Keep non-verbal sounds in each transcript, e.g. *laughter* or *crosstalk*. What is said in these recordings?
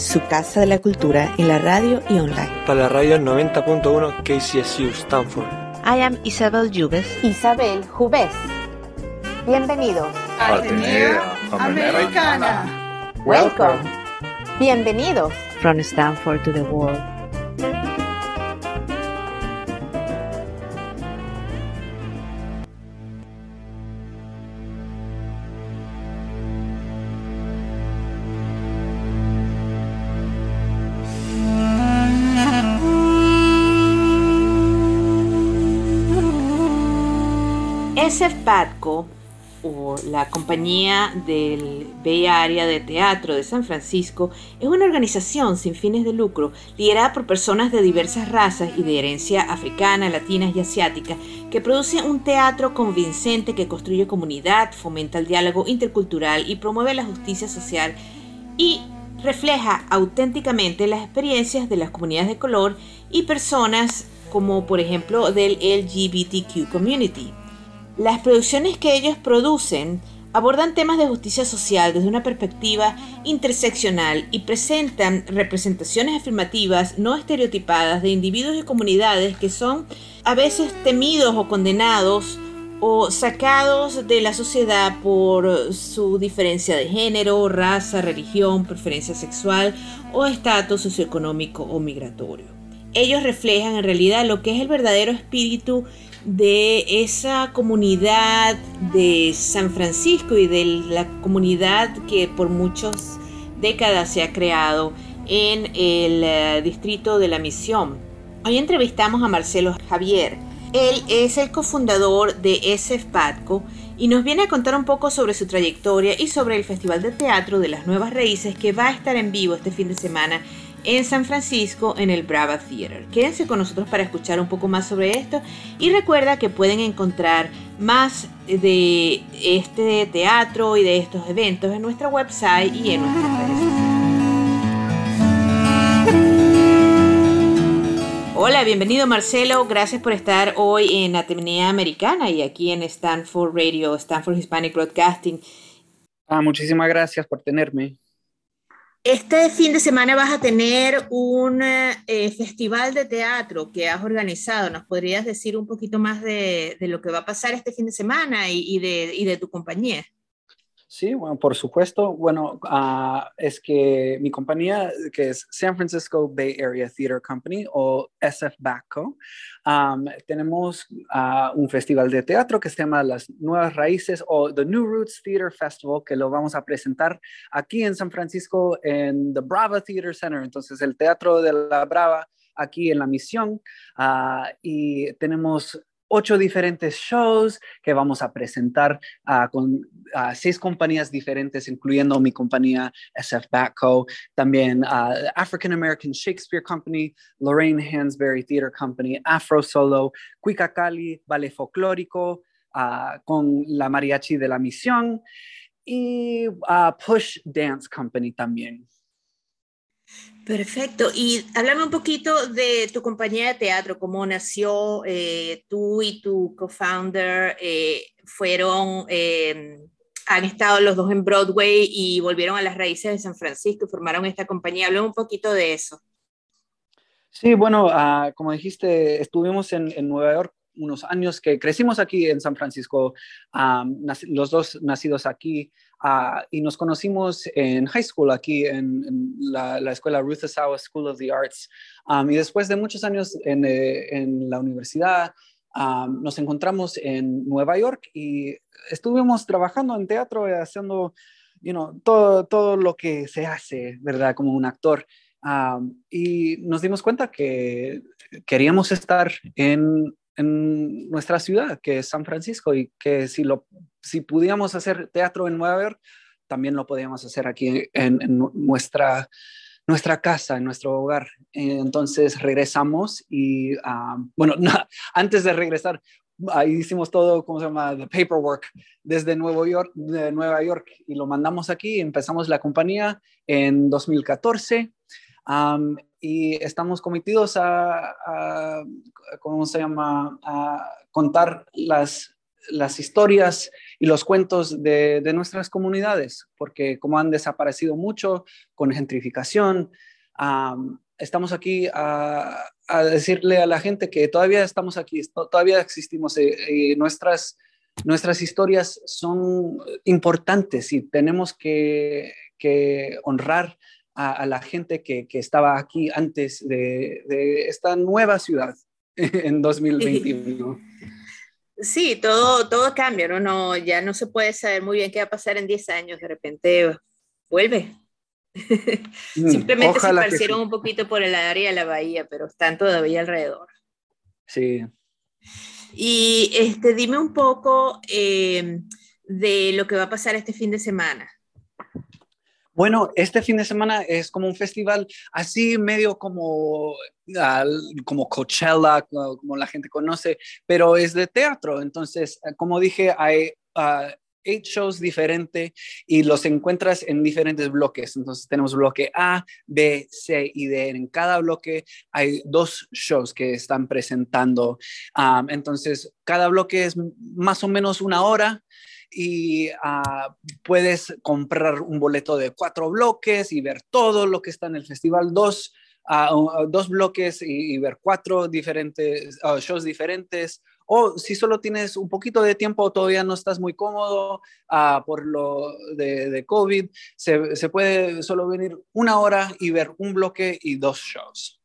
Su casa de la cultura en la radio y online. Para la radio 90.1 KCSU Stanford. I am Isabel Jubes. Isabel Jubes. Bienvenidos. Atenea Americana. Welcome. Bienvenidos. From Stanford to the world. SF Patco, o la Compañía del Bay Area de Teatro de San Francisco, es una organización sin fines de lucro liderada por personas de diversas razas y de herencia africana, latina y asiática que produce un teatro convincente que construye comunidad, fomenta el diálogo intercultural y promueve la justicia social y refleja auténticamente las experiencias de las comunidades de color y personas como por ejemplo del LGBTQ community. Las producciones que ellos producen abordan temas de justicia social desde una perspectiva interseccional y presentan representaciones afirmativas no estereotipadas de individuos y comunidades que son a veces temidos o condenados o sacados de la sociedad por su diferencia de género, raza, religión, preferencia sexual o estatus socioeconómico o migratorio. Ellos reflejan en realidad lo que es el verdadero espíritu de esa comunidad de San Francisco y de la comunidad que por muchas décadas se ha creado en el eh, distrito de la Misión. Hoy entrevistamos a Marcelo Javier. Él es el cofundador de SF Patco y nos viene a contar un poco sobre su trayectoria y sobre el Festival de Teatro de las Nuevas Raíces que va a estar en vivo este fin de semana en San Francisco en el Brava Theater. Quédense con nosotros para escuchar un poco más sobre esto y recuerda que pueden encontrar más de este teatro y de estos eventos en nuestra website y en nuestras redes sociales. Hola, bienvenido Marcelo, gracias por estar hoy en Atenea Americana y aquí en Stanford Radio, Stanford Hispanic Broadcasting. Ah, muchísimas gracias por tenerme. Este fin de semana vas a tener un eh, festival de teatro que has organizado. ¿Nos podrías decir un poquito más de, lo que va a pasar este fin de semana y, y de, tu compañía? Sí, bueno, por supuesto. Bueno, uh, es que mi compañía, que es San Francisco Bay Area Theater Company o SF BACO, um, tenemos uh, un festival de teatro que se llama Las Nuevas Raíces o The New Roots Theater Festival, que lo vamos a presentar aquí en San Francisco en The Brava Theater Center. Entonces, el Teatro de la Brava aquí en la misión uh, y tenemos ocho diferentes shows que vamos a presentar uh, con uh, seis compañías diferentes, incluyendo mi compañía SF Batco, también uh, African American Shakespeare Company, Lorraine Hansberry Theater Company, Afro Solo, Cuicacali, Ballet Folclórico, con la Mariachi de la Misión y Push Dance Company también. Perfecto. Y háblame un poquito de tu compañía de teatro, cómo nació, eh, tú y tu co-founder eh, fueron, eh, han estado los dos en Broadway y volvieron a las raíces de San Francisco y formaron esta compañía. Háblame un poquito de eso. Sí, bueno, uh, como dijiste, estuvimos en Nueva York unos años que crecimos aquí en San Francisco, um, los dos nacidos aquí, uh, y nos conocimos en high school aquí en, en la, la, escuela Ruth Asawa School of the Arts. Um, y después de muchos años en, eh, en la universidad, um, nos encontramos en Nueva York y estuvimos trabajando en teatro, y haciendo you know, todo, todo lo que se hace, ¿verdad? Como un actor. Um, y nos dimos cuenta que queríamos estar en, en, nuestra ciudad, que es San Francisco, y que si, lo, si pudiéramos hacer teatro en Nueva York, también lo podíamos hacer aquí en, en nuestra, nuestra casa, nuestro hogar. Entonces regresamos y, ah, bueno, *laughs* antes de regresar, ahí hicimos todo, ¿cómo se llama? The paperwork desde Nueva York, de Nueva York y lo mandamos aquí. Empezamos la compañía en 2014 y estamos cometidos a, ¿cómo se llama? A contar las, las historias y los cuentos de, de, nuestras comunidades, porque como han desaparecido mucho con gentrificación, estamos aquí a, decirle a la gente que todavía estamos aquí, todavía existimos y, eh, y nuestras, nuestras historias son importantes y tenemos que, que honrar a, a, la gente que, que, estaba aquí antes de, de esta nueva ciudad *laughs* en 2021. *laughs* Sí, todo, todo cambia, ¿no? ¿no? Ya no se puede saber muy bien qué va a pasar en 10 años, de repente vuelve. *laughs* Mm, Simplemente se parecieron sí. un poquito por el área de la bahía, pero están todavía alrededor. Sí. Y este, dime un poco eh, de lo que va a pasar este fin de semana. Bueno, este fin de semana es como un festival así medio como, como Coachella, como la gente conoce, pero es de teatro. Entonces, como dije, hay uh, eight shows diferentes y los encuentras en diferentes bloques. Entonces tenemos bloque A, B, C y D. En cada bloque hay dos shows que están presentando. Um, entonces, cada bloque es más o menos una hora y uh, puedes comprar un boleto de cuatro bloques y ver todo lo que está en el festival, dos, uh, dos bloques y, ver cuatro diferentes shows diferentes. O si solo tienes un poquito de tiempo, todavía no estás muy cómodo por lo de, de COVID, se, se puede solo venir una hora y ver un bloque y dos shows.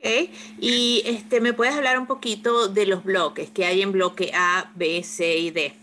Okay. Y este, ¿me puedes hablar un poquito de los bloques que hay en bloque A, B, C y D?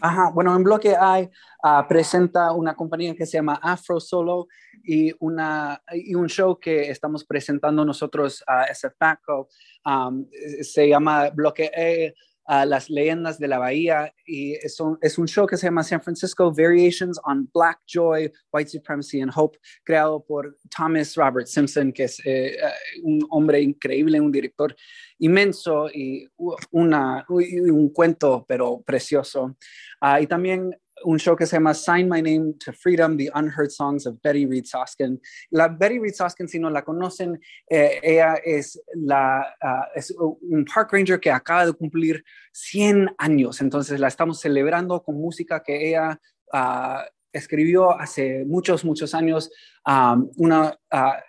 Ajá, bueno, en bloque hay, uh, presenta una compañía que se llama Afro Solo y, una, y un show que estamos presentando nosotros a uh. Um, se llama bloque E, Las Leyendas de la Bahía, y es un, es un show que se llama San Francisco Variations on Black Joy, White Supremacy and Hope, creado por Thomas Robert Simpson, que es eh, un hombre increíble, un director inmenso y una, un cuento, pero precioso. Uh, y también un show que se llama Sign My Name to Freedom, The Unheard Songs of Betty Reed Soskin. La Betty Reed Soskin, si no la conocen, eh, ella es, la, uh, es un park ranger que acaba de cumplir 100 años, entonces la estamos celebrando con música que ella uh, escribió hace muchos, muchos años, um, una, uh,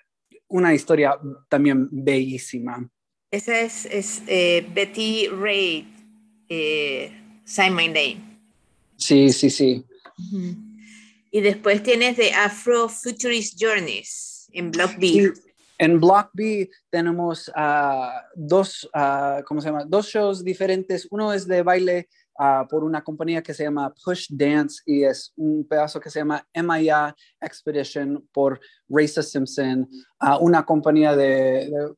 una historia también bellísima. Esa es, eh, Betty Reed, eh, Sign My Name. Sí, sí, sí. Uh -huh. Y después tienes de Afro Futurist Journeys en Block B. Sí, en Block B tenemos uh, dos, uh, ¿cómo se llama? Dos shows diferentes. Uno es de baile uh, por una compañía que se llama Push Dance y es un pedazo que se llama MIA Expedition por Raisa Simpson, una compañía de, de,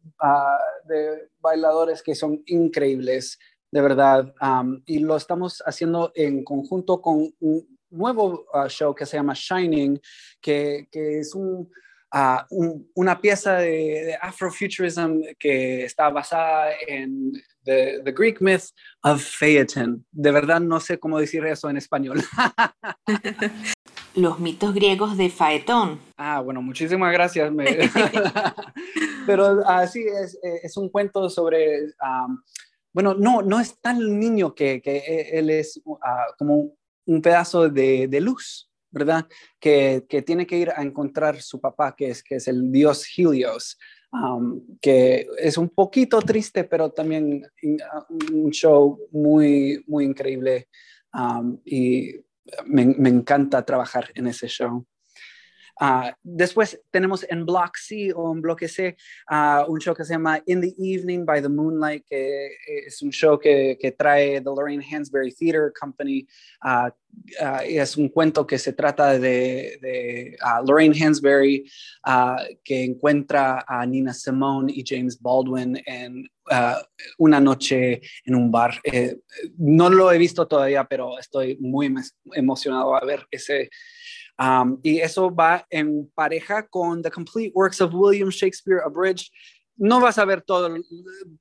de bailadores que son increíbles de verdad. Um, y lo estamos haciendo en conjunto con un nuevo uh, show que se llama Shining, que, que es un, uh, un, una pieza de, de, Afrofuturism que está basada en the, the, Greek myth of Phaeton. De verdad no sé cómo decir eso en español. *laughs* Los mitos griegos de Faetón. Ah, bueno, muchísimas gracias. *laughs* *laughs* Pero así uh, es, es un cuento sobre... Um, bueno, no, no es tan niño que, que él es uh, como un pedazo de, luz, ¿verdad? Que, tiene que ir a encontrar su papá, que es, que es el dios Helios, um, que es un poquito triste, pero también un show muy, muy increíble um, y me encanta trabajar en ese show. Uh, después tenemos en Block C o en Bloque C uh, un show que se llama In the Evening by the Moonlight, que es un show que, que trae The Lorraine Hansberry Theater Company. Uh, es un cuento que se trata de, de Lorraine Hansberry, que encuentra a Nina Simone y James Baldwin en una noche en un bar. Eh, no lo he visto todavía, pero estoy muy emocionado a ver ese Um, y eso va en pareja con The Complete Works of William Shakespeare Abridged. No vas a ver todo,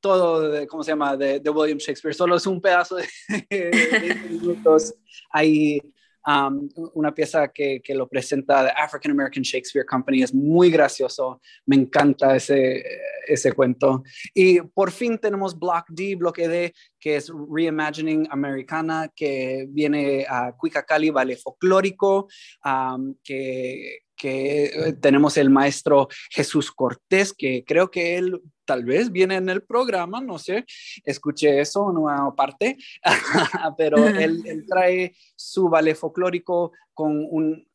todo ¿cómo se llama?, de, de William Shakespeare, solo es un pedazo de, *laughs* de minutos ahí Um, una pieza que, que, lo presenta The African American Shakespeare Company. Es muy gracioso, me encanta ese, ese cuento. Y por fin tenemos Block D, bloque D, que es Reimagining Americana, que viene a Cuicacali, Vale Folclórico, um, que que eh, tenemos el maestro Jesús Cortés, que creo que él tal vez viene en el programa, no sé, escuché eso en una parte, *laughs* pero él, trae su ballet folclórico con un,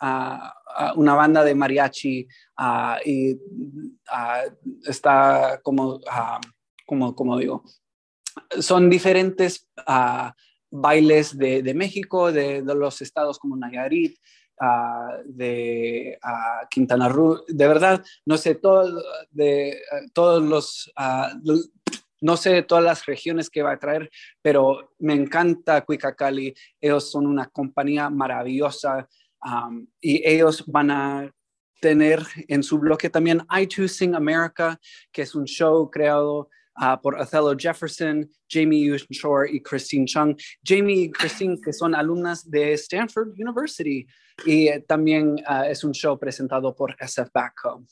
una banda de mariachi y está como, como, como digo, son diferentes bailes de, de México, de, de, los estados como Nayarit, de Quintana Roo. De verdad, no sé, todo, de, todos los... no sé todas las regiones que va a traer, pero me encanta Cuicacali. Ellos son una compañía maravillosa y ellos van a tener en su bloque también I Too Sing America, que es un show creado uh, por Othello Jefferson, Jamie Shore y Christine Chung. Jamie y Christine, que son alumnas de Stanford University, y eh, también uh, es un show presentado por SF Backco.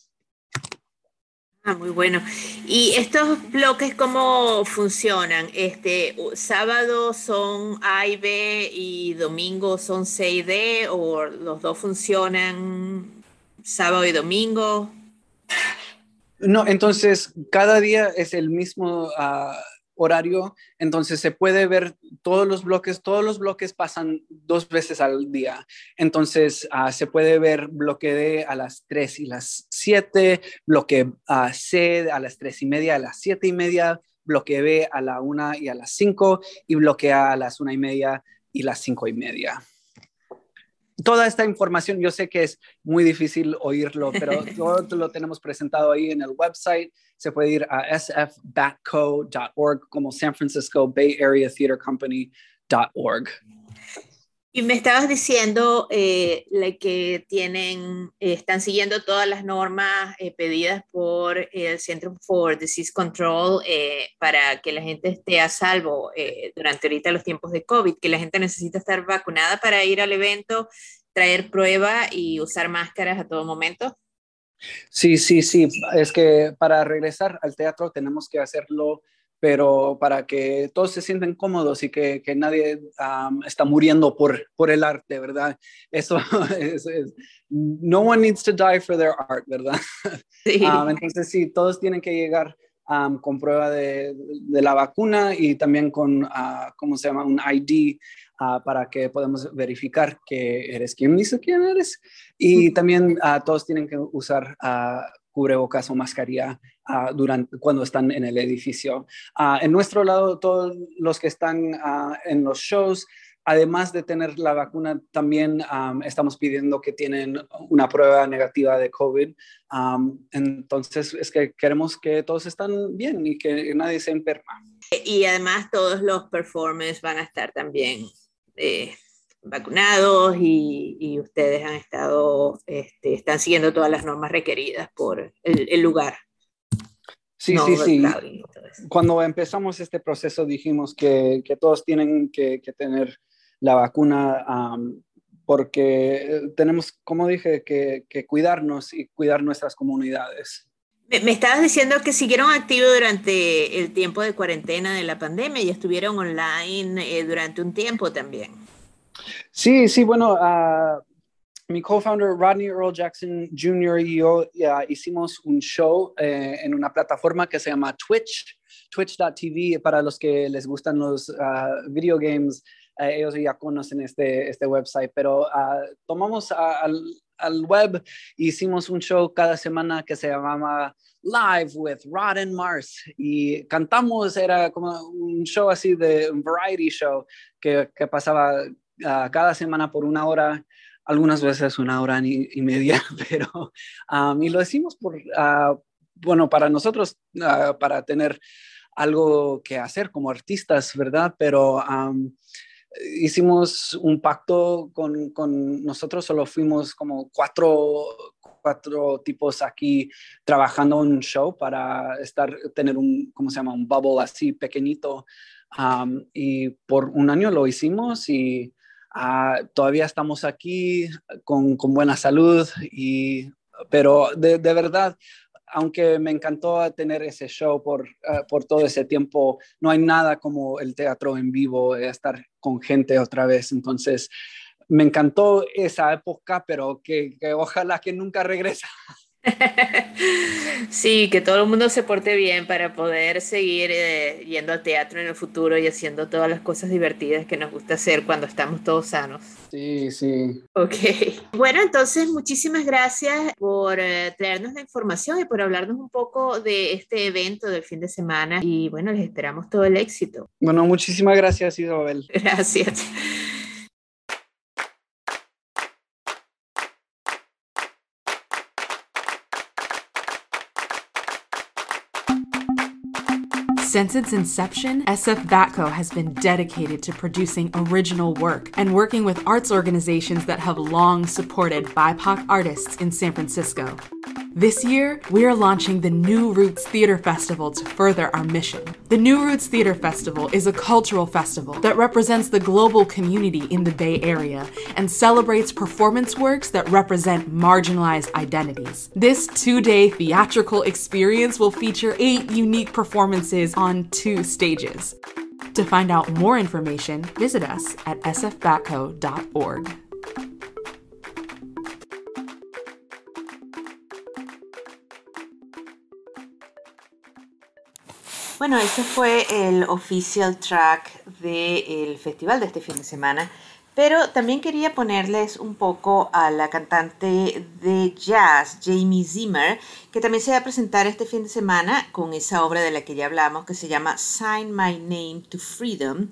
Ah, muy bueno. ¿Y estos bloques cómo funcionan? Este, sábado son A y B y domingo son C y D o los dos funcionan sábado y domingo? No, entonces cada día es el mismo uh, horario, entonces se puede ver todos los bloques, todos los bloques pasan dos veces al día, entonces uh, se puede ver bloque D a las 3 y las 7, bloque uh, C a las 3 y media, a las 7 y media, bloque B a la 1 y a las 5 y bloque A a las 1 y media y las 5 y media toda esta información, yo sé que es muy difícil oírlo, pero *laughs* todo lo tenemos presentado ahí en el website. Se puede ir a sfbatco.org como San Francisco Bay Area Theater Company.org. Y me estabas diciendo eh, que tienen, eh, están siguiendo todas las normas eh, pedidas por el Centro for Disease Control para que la gente esté a salvo durante ahorita los tiempos de COVID, que la gente necesita estar vacunada para ir al evento, traer prueba y usar máscaras a todo momento. Sí, sí, sí. Es que para regresar al teatro tenemos que hacerlo pero para que todos se sienten cómodos y que, que nadie está muriendo por, por el arte, ¿verdad? Eso *laughs* es, no one needs to die for their art, ¿verdad? *laughs* Sí. entonces sí, todos tienen que llegar con prueba de, de, la vacuna y también con, uh, ¿cómo se llama? Un ID uh, para que podamos verificar que eres quien dice quién eres. Y también uh, todos tienen que usar cubrebocas o mascarilla uh, durante, cuando están en el edificio. Uh, en nuestro lado, todos los que están uh, en los shows, además de tener la vacuna, también um, estamos pidiendo que tienen una prueba negativa de COVID. Um, entonces, es que queremos que todos estén bien y que nadie se enferma. Y además todos los performers van a estar también eh, vacunados y, ustedes han estado, este, están siguiendo todas las normas requeridas por el, lugar. Sí, sí, sí. Cuando empezamos este proceso dijimos que, que todos tienen que, que, tener la vacuna porque tenemos, como dije, que, que, cuidarnos y cuidar nuestras comunidades. Me, estabas diciendo que siguieron activos durante el tiempo de cuarentena de la pandemia y estuvieron online eh, durante un tiempo también. Sí, sí, bueno, uh, mi co-founder Rodney Earl Jackson Jr. y yo hicimos un show eh, en una plataforma que se llama Twitch, twitch.tv, para los que les gustan los uh, video games. Eh, ellos ya conocen este, este website, pero uh, tomamos al, al web hicimos un show cada semana que se llamaba Live with Rod and Mars y cantamos, era como un show así de un variety show que, que pasaba cada semana por una hora, algunas veces una hora y, media, *laughs* pero um, y lo decimos por, uh, bueno, para nosotros, uh, para tener algo que hacer como artistas, ¿verdad? Pero um, hicimos un pacto con, con, nosotros, solo fuimos como cuatro, cuatro tipos aquí trabajando un show para estar, tener un, ¿cómo se llama? Un bubble así pequeñito. Y por un año lo hicimos y uh, todavía estamos aquí con, con buena salud, y, pero de, de verdad, aunque me encantó tener ese show por, uh, por todo ese tiempo, no hay nada como el teatro en vivo, estar con gente otra vez. Entonces, me encantó esa época, pero que, que ojalá que nunca regrese. *laughs* *laughs* sí, que todo el mundo se porte bien para poder seguir eh, yendo al teatro en el futuro y haciendo todas las cosas divertidas que nos gusta hacer cuando estamos todos sanos. Sí, sí. Ok. Bueno, entonces muchísimas gracias por eh, traernos la información y por hablarnos un poco de este evento del fin de semana. Y bueno, les esperamos todo el éxito. Bueno, muchísimas gracias, Isabel. *laughs* Gracias. Since its inception, SF Batco has been dedicated to producing original work and working with arts organizations that have long supported BIPOC artists in San Francisco. This year, we are launching the New Roots Theater Festival to further our mission. The New Roots Theater Festival is a cultural festival that represents the global community in the Bay Area and celebrates performance works that represent marginalized identities. This two day theatrical experience will feature eight unique performances on two stages. To find out more information, visit us at sfbatco.org. Bueno, ese fue el official track del festival de este fin de semana, pero también quería ponerles un poco a la cantante de jazz, Jamie Zimmer, que también se va a presentar este fin de semana con esa obra de la que ya hablamos, que se llama Sign My Name to Freedom,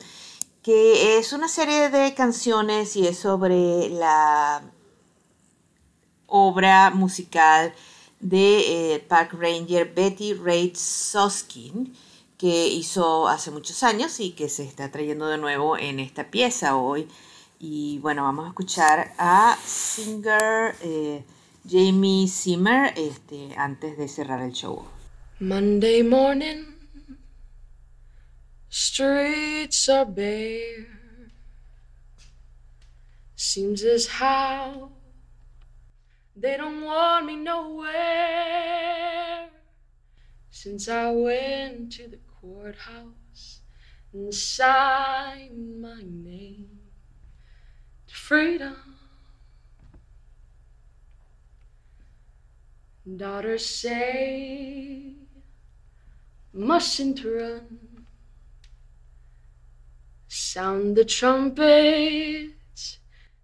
que es una serie de canciones y es sobre la obra musical de eh, Park Ranger Betty Reid Soskin que hizo hace muchos años y que se está trayendo de nuevo en esta pieza hoy. Y bueno, vamos a escuchar a singer eh, Jamie Zimmer este, antes de cerrar el show. Monday morning, streets are bare. Seems as how they don't want me nowhere since I went to the courthouse and sign my name to freedom. Daughters say, mustn't run. Sound the trumpets,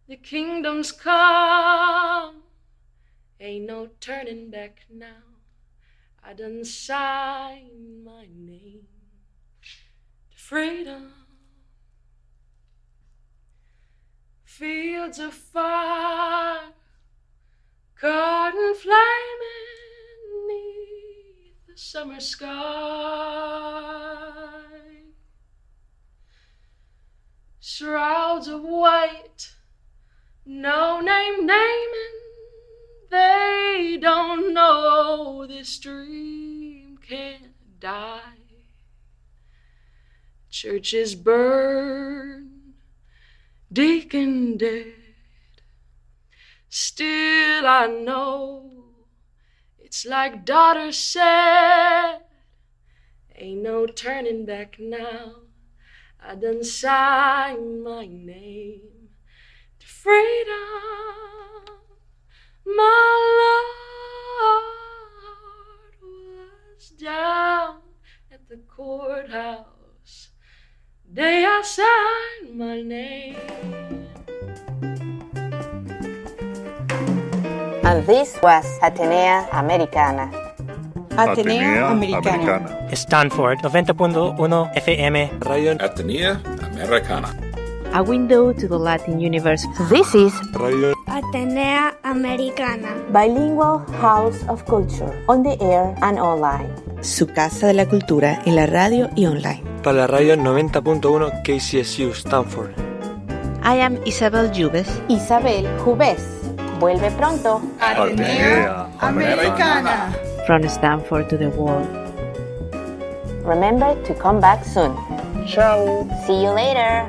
the kingdom's come. Ain't no turning back now. I done signed my freedom. Fields of fire, garden flaming neath the summer sky. Shrouds of white, no name naming they don't know this dream Churches burn, deacon dead. Still, I know it's like daughter said. Ain't no turning back now. I done signed my name to freedom. My Lord was down at the courthouse. Day I signed my name. And this was Atenea Americana. Atenea Americana. Stanford 90.1 FM. Radio Atenea Americana. A window to the Latin universe. This is Radio Atenea Americana. Bilingual House of Culture, on the air and online. Su casa de la cultura en la radio y online. Para la radio 90.1 KCSU Stanford. I am Isabel Jubes. Isabel Jubes. Vuelve pronto. Atenea Americana. From Stanford to the world. Remember to come back soon. Ciao. See you later.